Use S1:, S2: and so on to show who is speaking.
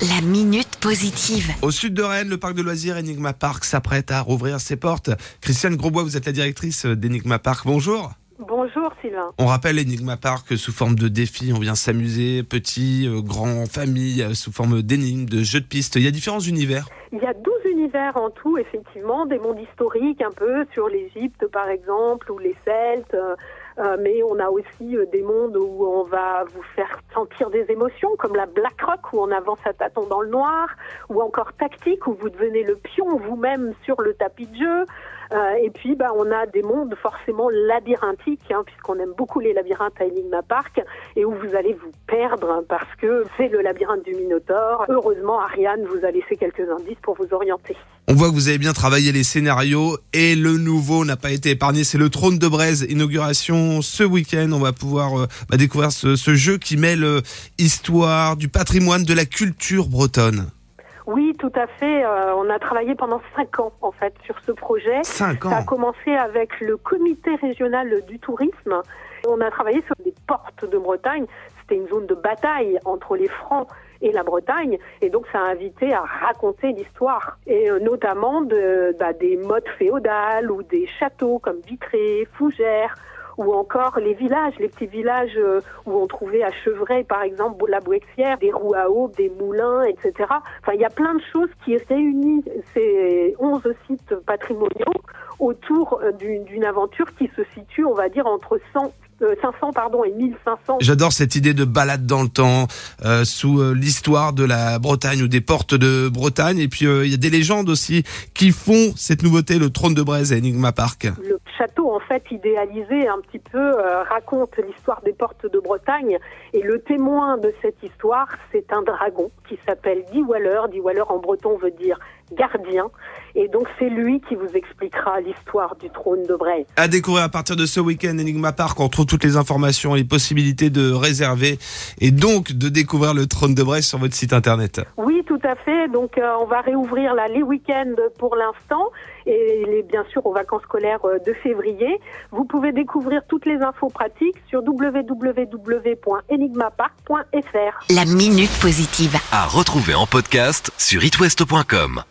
S1: La minute positive.
S2: Au sud de Rennes, le parc de loisirs Enigma Park s'apprête à rouvrir ses portes. Christiane Grosbois, vous êtes la directrice d'Enigma Park. Bonjour.
S3: Bonjour Sylvain.
S2: On rappelle Enigma Park sous forme de défi. On vient s'amuser, petit, euh, grand, famille, euh, sous forme d'énigmes, de jeux de pistes. Il y a différents univers.
S3: Il y a 12 univers en tout, effectivement, des mondes historiques un peu sur l'Égypte par exemple, ou les Celtes. Euh, mais on a aussi euh, des mondes où on va vous faire sentir des émotions, comme la Black Rock, où on avance à tâtons dans le noir, ou encore Tactique, où vous devenez le pion vous-même sur le tapis de jeu. Euh, et puis, bah, on a des mondes forcément labyrinthiques, hein, puisqu'on aime beaucoup les labyrinthes à Enigma Park, et où vous allez vous perdre, parce que c'est le labyrinthe du Minotaure. Heureusement, Ariane vous a laissé quelques indices pour vous orienter.
S2: On voit que vous avez bien travaillé les scénarios et le nouveau n'a pas été épargné. C'est le Trône de Braise, inauguration ce week-end. On va pouvoir euh, bah, découvrir ce, ce jeu qui mêle euh, histoire, du patrimoine, de la culture bretonne.
S3: Tout à fait. Euh, on a travaillé pendant cinq ans, en fait, sur ce projet.
S2: Cinq
S3: Ça a
S2: ans.
S3: commencé avec le comité régional du tourisme. On a travaillé sur les portes de Bretagne. C'était une zone de bataille entre les Francs et la Bretagne. Et donc, ça a invité à raconter l'histoire. Et euh, notamment de, bah, des modes féodales ou des châteaux comme Vitré, Fougères ou encore les villages, les petits villages euh, où on trouvait à Chevray, par exemple, la Bouexière, des roues à aube, des moulins, etc. Enfin, il y a plein de choses qui réunissent ces 11 sites patrimoniaux autour euh, d'une aventure qui se situe, on va dire, entre 100, euh, 500 pardon, et 1500.
S2: J'adore cette idée de balade dans le temps, euh, sous euh, l'histoire de la Bretagne ou des portes de Bretagne. Et puis euh, il y a des légendes aussi qui font cette nouveauté, le Trône de Braise à Enigma Park.
S3: Le château, en fait, idéalisé un petit peu, euh, raconte l'histoire des portes de Bretagne. Et le témoin de cette histoire, c'est un dragon qui s'appelle Diwaller. Diwaller en breton veut dire gardien. Et donc, c'est lui qui vous expliquera l'histoire du trône de Bray.
S2: À découvrir à partir de ce week-end Enigma Park, on trouve toutes les informations et les possibilités de réserver et donc de découvrir le Trône de Braise sur votre site internet.
S3: Oui, tout à fait. Donc, euh, on va réouvrir là les week-ends pour l'instant et les, bien sûr aux vacances scolaires euh, de février. Vous pouvez découvrir toutes les infos pratiques sur www.enigmapark.fr.
S1: La minute positive.
S4: À retrouver en podcast sur itwest.com.